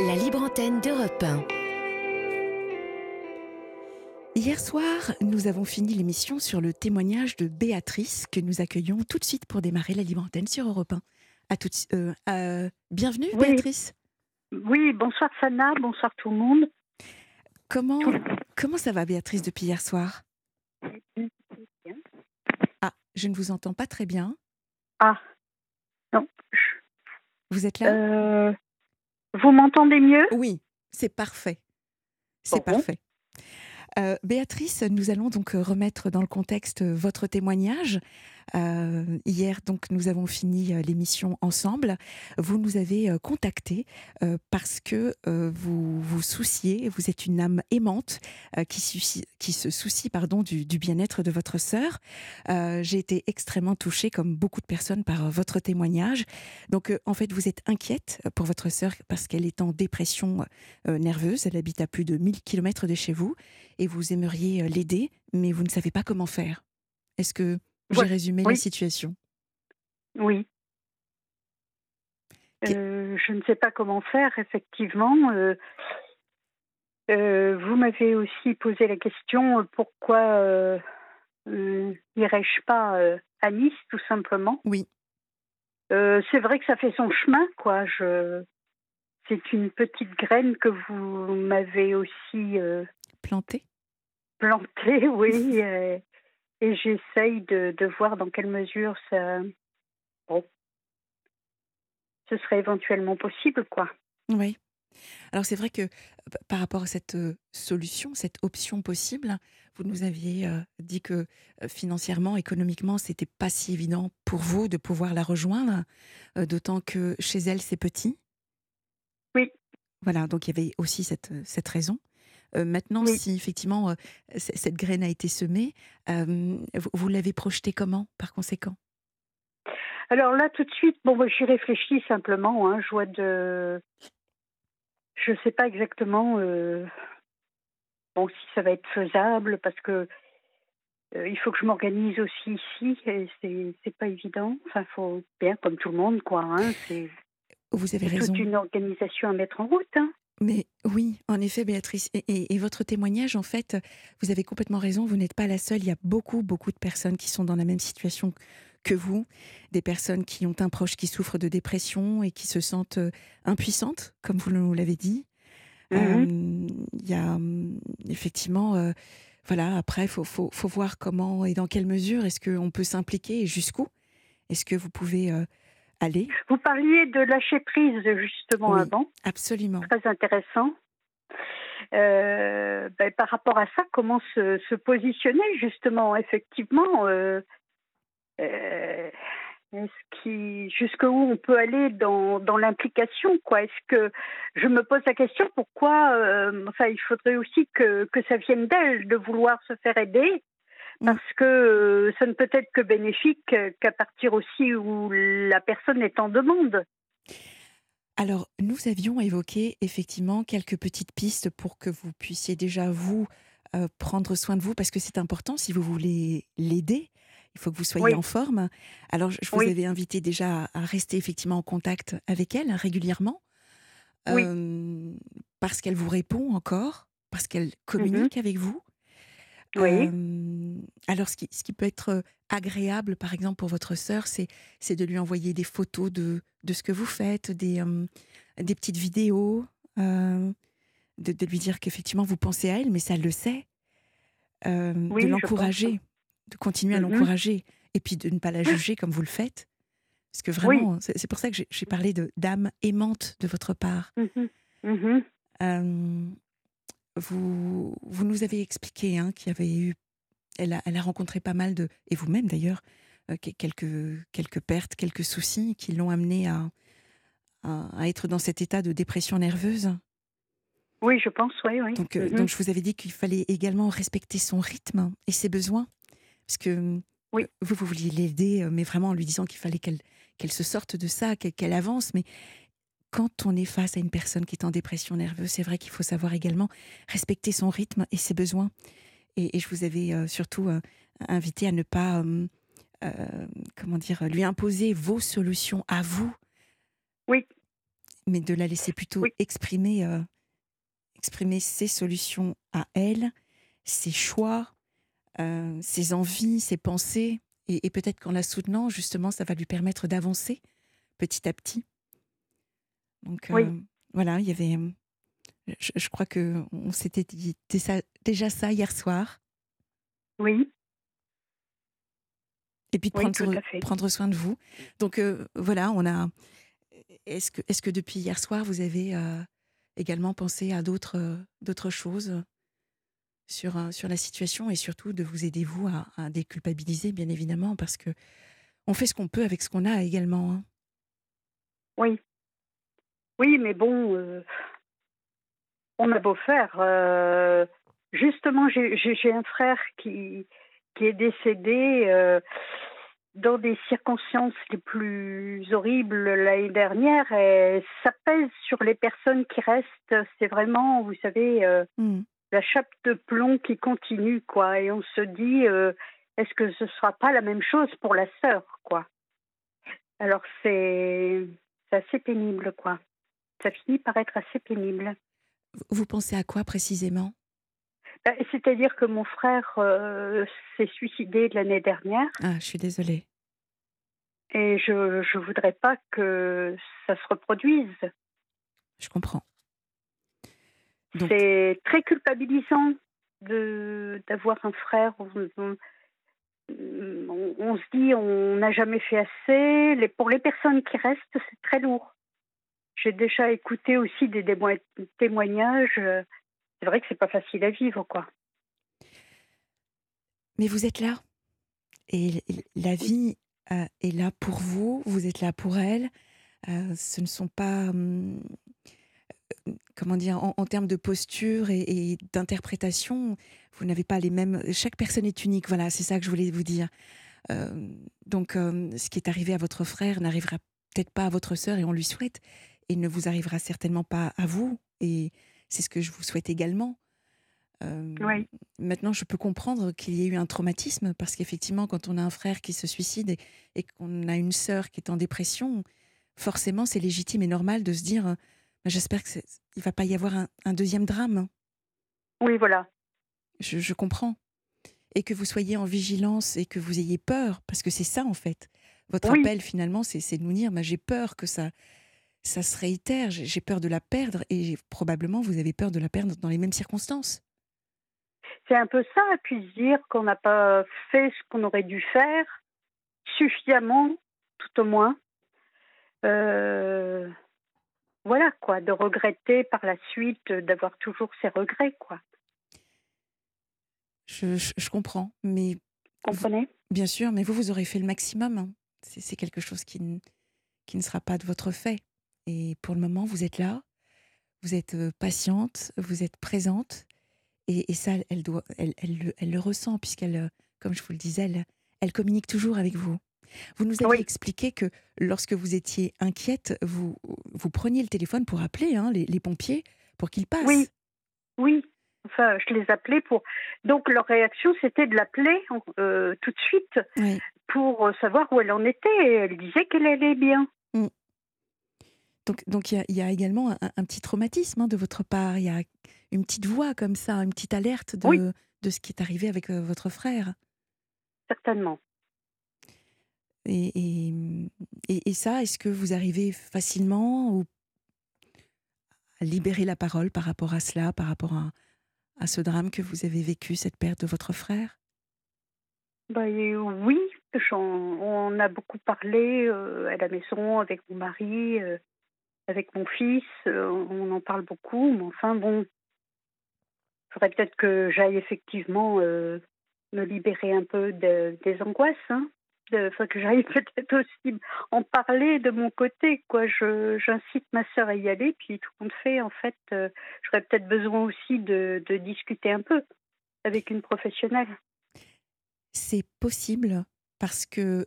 La libre antenne d'Europe 1. Hier soir, nous avons fini l'émission sur le témoignage de Béatrice que nous accueillons tout de suite pour démarrer la libre antenne sur Europe 1. À tout, euh, euh, bienvenue Oui. Béatrice. Oui, bonsoir Sana, bonsoir tout le monde. Comment, comment ça va Béatrice depuis hier soir? Ah, je ne vous entends pas très bien. Ah, non. Vous êtes là? Euh, vous m'entendez mieux? Oui, c'est parfait. C'est Bon. parfait. Euh, Béatrice, nous allons donc remettre dans le contexte votre témoignage. Euh, hier, donc, nous avons fini euh, l'émission ensemble. Vous nous avez euh, contacté euh, parce que vous vous souciez, vous êtes une âme aimante qui, se soucie pardon, du, du bien-être de votre sœur. J'ai été extrêmement touchée, comme beaucoup de personnes, par votre témoignage. Donc, en fait, vous êtes inquiète pour votre sœur parce qu'elle est en dépression nerveuse. Elle habite à plus de 1000 km de chez vous et vous aimeriez l'aider, mais vous ne savez pas comment faire. Est-ce que j'ai Ouais, résumé oui. la situation Oui. Euh, je ne sais pas comment faire, effectivement. Euh, euh, vous m'avez aussi posé la question pourquoi n'irais-je pas à Nice, tout simplement. Oui. C'est vrai que ça fait son chemin, quoi. Je... C'est une petite graine que vous m'avez aussi euh, Planté plantée, oui. et j'essaye de, de voir dans quelle mesure ça. Bon. Ce serait éventuellement possible, quoi. Oui. Alors c'est vrai que par rapport à cette euh, solution, cette option possible, vous nous aviez euh, dit que euh, financièrement, économiquement, c'était pas si évident pour vous de pouvoir la rejoindre, euh, d'autant que chez elle c'est petit. Oui. Voilà, donc il y avait aussi cette, cette raison. Euh, maintenant, Oui. si effectivement euh, cette graine a été semée, euh, vous, vous l'avez projetée comment, par conséquent? Alors là, tout de suite, bon, j'y réfléchis simplement. Hein, je vois de. Je ne sais pas exactement euh, bon, si ça va être faisable parce que euh, il faut que je m'organise aussi ici et c'est pas évident. Enfin, faut bien comme tout le monde, quoi. Hein, c'est Vous avez c'est raison. toute une organisation à mettre en route. Hein. Mais oui, en effet, Béatrice. Et, et- et votre témoignage, en fait, vous avez complètement raison. Vous n'êtes pas la seule. Il y a beaucoup, beaucoup de personnes qui sont dans la même situation que vous. Des personnes qui ont un proche qui souffre de dépression et qui se sentent euh, impuissantes, comme vous nous l'avez dit. Mhm. Euh, Il y a hum, effectivement, euh, voilà, après, il faut, faut, faut voir comment et dans quelle mesure est-ce qu'on peut s'impliquer et jusqu'où est-ce que vous pouvez euh, aller. Vous parliez de lâcher prise justement Oui. avant. Absolument. très intéressant. Euh, ben, par rapport à ça, comment se, se positionner justement, effectivement, euh, euh, est-ce jusqu'où on peut aller dans, dans l'implication, quoi? Est-ce que je me pose la question pourquoi euh, Enfin, il faudrait aussi que, que ça vienne d'elle de vouloir se faire aider. Mm. Parce que euh, ça ne peut être que bénéfique euh, qu'à partir aussi où la personne est en demande. Alors, nous avions évoqué effectivement quelques petites pistes pour que vous puissiez déjà, vous, euh, prendre soin de vous, parce que c'est important si vous voulez l'aider. Il faut que vous soyez Oui. en forme. Alors, je vous Oui. avais invité déjà à rester effectivement en contact avec elle régulièrement. Oui. Euh, parce qu'elle vous répond encore, parce qu'elle communique avec vous. Oui. Euh, alors, ce qui, ce qui peut être agréable, par exemple, pour votre sœur, c'est, de lui envoyer des photos de, de ce que vous faites, des, euh, des petites vidéos, euh, de, de lui dire qu'effectivement, vous pensez à elle, mais ça elle le sait. Oui, de l'encourager, de continuer à Mhm. l'encourager, et puis de ne pas la juger comme vous le faites. Parce que vraiment, c'est, c'est pour ça que j'ai, j'ai parlé de, d'âme aimante de votre part. Vous, vous nous avez expliqué hein, qu'il y avait eu, elle a, elle a rencontré pas mal de, et vous-même d'ailleurs, euh, que- quelques, quelques pertes, quelques soucis qui l'ont amené à, à, à être dans cet état de dépression nerveuse? Oui, je pense, oui, oui. Donc, euh, donc je vous avais dit qu'il fallait également respecter son rythme et ses besoins. Parce que Oui. euh, vous, vous vouliez l'aider, mais vraiment en lui disant qu'il fallait qu'elle qu'elle se sorte de ça, qu'elle qu'elle avance. Mais quand on est face à une personne qui est en dépression nerveuse, c'est vrai qu'il faut savoir également respecter son rythme et ses besoins. Et, et je vous avais euh, surtout euh, invité à ne pas, euh, comment dire, lui imposer vos solutions à vous. Oui. mais de la laisser plutôt exprimer, exprimer ses solutions à elle, ses choix, ses envies, ses pensées. Et, peut-être qu'en la soutenant, justement, ça va lui permettre d'avancer petit à petit. Donc euh, voilà, il y avait. Je, crois que on s'était dit déjà ça hier soir. Oui. Et puis de prendre, prendre soin de vous. Donc voilà, on a est-ce que, est que depuis hier soir, vous avez euh, également pensé à d'autres, euh, choses sur, euh, sur la situation et surtout de vous aider, vous, à, déculpabiliser, bien évidemment, parce que on fait ce qu'on peut avec ce qu'on a également. Hein. Oui. Oui, mais bon, on a beau faire. justement, j'ai, un frère qui, qui est décédé dans des circonstances les plus horribles l'année dernière, et ça pèse sur les personnes qui restent. C'est vraiment, vous savez, euh, hmm. la chape de plomb qui continue, quoi. Et on se dit, euh, est-ce que ce sera pas la même chose pour la sœur, quoi? Alors c'est assez pénible, quoi. Ça finit par être assez pénible. Vous pensez à quoi précisément? Ben, c'est-à-dire que mon frère euh, s'est suicidé l'année dernière. Ah, je suis désolée. Et je ne voudrais pas que ça se reproduise. Je comprends. C'est très culpabilisant d'avoir un frère. On, on, se dit on n'a jamais fait assez. Les, pour les personnes qui restent, c'est très lourd. J'ai déjà écouté aussi des témoignages c'est vrai que c'est pas facile à vivre, quoi. Mais vous êtes là. Et la vie euh, est là pour vous, vous êtes là pour elle. Euh, ce ne sont pas. Hum, euh, comment dire, en, termes de posture et, d'interprétation, vous n'avez pas les mêmes. Chaque personne est unique, voilà, c'est ça que je voulais vous dire. donc, ce qui est arrivé à votre frère n'arrivera peut-être pas à votre sœur et on lui souhaite, et ne vous arrivera certainement pas à vous. Et c'est ce que je vous souhaite également. Maintenant, je peux comprendre qu'il y ait eu un traumatisme parce qu'effectivement, quand on a un frère qui se suicide et, qu'on a une sœur qui est en dépression, forcément, c'est légitime et normal de se dire bah, j'espère qu'il ne va pas y avoir un, deuxième drame. Oui, voilà. Je, comprends. Et que vous soyez en vigilance et que vous ayez peur, parce que c'est ça en fait. Votre appel finalement, c'est de nous dire bah, j'ai peur que ça, ça se réitère, j'ai peur de la perdre et probablement vous avez peur de la perdre dans les mêmes circonstances. C'est un peu ça, et puis se dire qu'on n'a pas fait ce qu'on aurait dû faire suffisamment, tout au moins. Euh, voilà quoi, de regretter par la suite d'avoir toujours ces regrets quoi. Je, comprends, mais comprenez? Bien sûr, mais vous vous aurez fait le maximum. Hein. C'est quelque chose qui, qui ne sera pas de votre fait. Et pour le moment, vous êtes là, vous êtes patiente, vous êtes présente. Et, ça, elle, doit, elle, elle, le ressent, puisqu'elle, comme je vous le disais, elle, elle communique toujours avec vous. Vous nous avez expliqué que lorsque vous étiez inquiète, vous, vous preniez le téléphone pour appeler hein, les, pompiers pour qu'ils passent. Oui, oui. Enfin, je les appelais pour. Donc, leur réaction, c'était de l'appeler tout de suite pour savoir où elle en était. Et elle disait qu'elle allait bien. Donc, donc il y, a également un, petit traumatisme hein, de votre part. Il y a une petite voix comme ça, une petite alerte de, de ce qui est arrivé avec euh, votre frère. Certainement. Et, et, ça, est-ce que vous arrivez facilement ou à libérer la parole par rapport à cela, par rapport à, à ce drame que vous avez vécu, cette perte de votre frère? Bah, Oui, on a beaucoup parlé euh, à la maison avec mon mari. Euh, avec mon fils, euh, on en parle beaucoup, mais enfin bon, il faudrait peut-être que j'aille effectivement euh, me libérer un peu des angoisses. Hein. Enfin, que j'aille peut-être aussi en parler de mon côté. quoi. J'incite ma sœur à y aller, puis tout compte fait, en fait, euh, j'aurais peut-être besoin aussi de, de discuter un peu avec une professionnelle. C'est possible parce que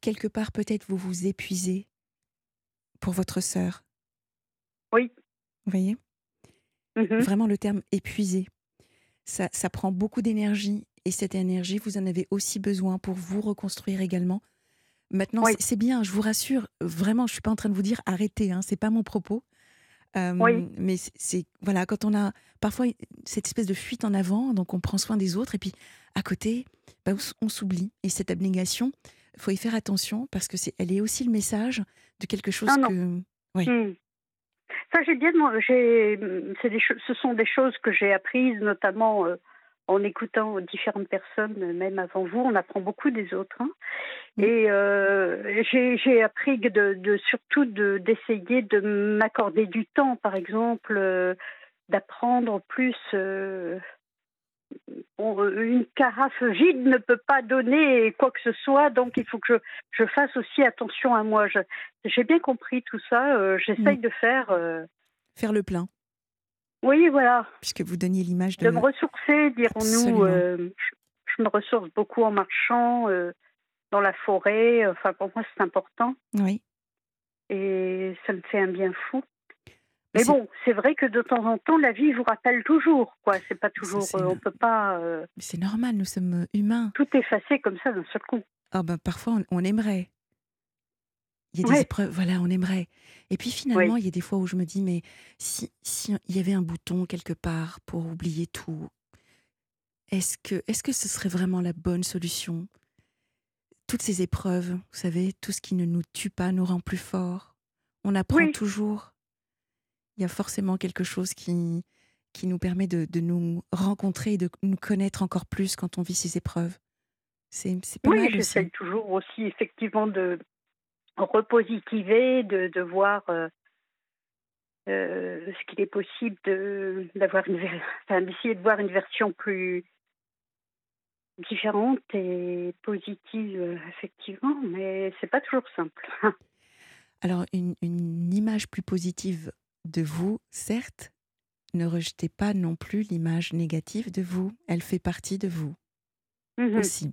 quelque part, peut-être, vous vous épuisez pour votre sœur. Oui. Vous voyez? Mmh Vraiment le terme épuisé. Ça, ça prend beaucoup d'énergie et cette énergie, vous en avez aussi besoin pour vous reconstruire également. Maintenant, c'est bien, je vous rassure, vraiment, je ne suis pas en train de vous dire arrêtez, hein, c'est pas mon propos. Euh, Oui. Mais c'est- voilà, quand on a parfois cette espèce de fuite en avant, donc on prend soin des autres, et puis à côté, bah, on s'oublie. Et cette abnégation, faut y faire attention parce que c'est, elle est aussi le message de quelque chose non. que. Oui. Hmm. Ça, j'ai bien. des ce sont des choses que j'ai apprises, notamment euh, en écoutant différentes personnes, même avant vous. On apprend beaucoup des autres. hein. Mm. Et euh, j'ai, appris que de, de surtout de, d'essayer de m'accorder du temps, par exemple, euh, d'apprendre plus. Une carafe vide ne peut pas donner quoi que ce soit, donc il faut que je, je fasse aussi attention à moi. J'ai bien compris tout ça. euh, j'essaye de faire. euh, Faire le plein, oui, voilà, puisque vous donniez l'image de. de me ressourcer, dirons-nous. Euh, je, je me ressource beaucoup en marchant euh, dans la forêt. Enfin, pour moi, c'est important Oui. et ça me fait un bien fou. Mais bon, c'est vrai que de temps en temps, la vie vous rappelle toujours, quoi. C'est pas toujours, euh, on peut pas euh, c'est normal, nous sommes humains. tout effacer comme ça d'un seul coup. Ah ben, parfois, on, on aimerait. Il y a des épreuves, voilà, on aimerait. Et puis finalement, il y a des fois où je me dis, mais si, si il y avait un bouton quelque part pour oublier tout, est-ce que, est-ce que ce serait vraiment la bonne solution? Toutes ces épreuves, vous savez, tout ce qui ne nous tue pas nous rend plus forts. On apprend Oui. toujours. Il y a forcément quelque chose qui, qui nous permet de, de nous rencontrer et de nous connaître encore plus quand on vit ces épreuves. C'est, c'est pas Oui, mal j'essaye toujours aussi effectivement de repositiver, de, de voir euh, euh, ce qu'il est possible de d'avoir une enfin, d'essayer de voir une version plus différente et positive effectivement, mais c'est pas toujours simple. Alors, une, une image plus positive de vous, certes, ne rejetez pas non plus l'image négative de vous. Elle fait partie de vous Mhm. aussi.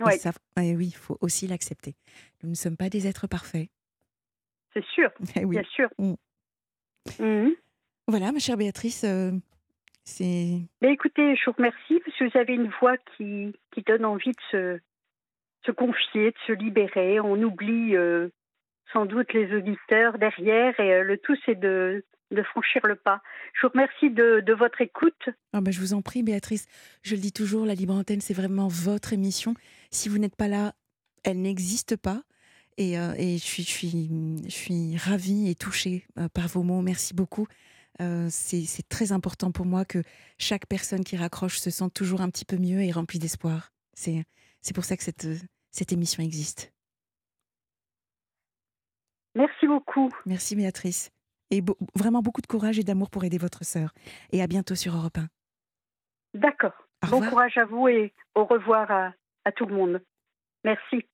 Ouais, ça, ouais, oui, il faut aussi l'accepter. Nous ne sommes pas des êtres parfaits. c'est sûr, Eh oui. bien sûr. Mm. Mhm. Voilà, ma chère Béatrice, euh, c'est. Mais écoutez, je vous remercie parce que vous avez une voix qui, qui donne envie de se, se confier, de se libérer. On oublie euh, sans doute les auditeurs derrière et euh, le tout c'est de, franchir le pas. Je vous remercie de, votre écoute. Ah ben, je vous en prie, Béatrice. Je le dis toujours, la libre antenne, c'est vraiment votre émission. Si vous n'êtes pas là, elle n'existe pas. Et, euh, je, suis, ravie et touchée euh, par vos mots. Merci beaucoup. C'est très important pour moi que chaque personne qui raccroche se sente toujours un petit peu mieux et remplie d'espoir. C'est pour ça que cette émission existe. Merci beaucoup. Merci, Béatrice. Et vraiment beaucoup de courage et d'amour pour aider votre sœur. Et à bientôt sur Europe 1. D'accord. Bon courage à vous et au revoir à, à tout le monde. Merci.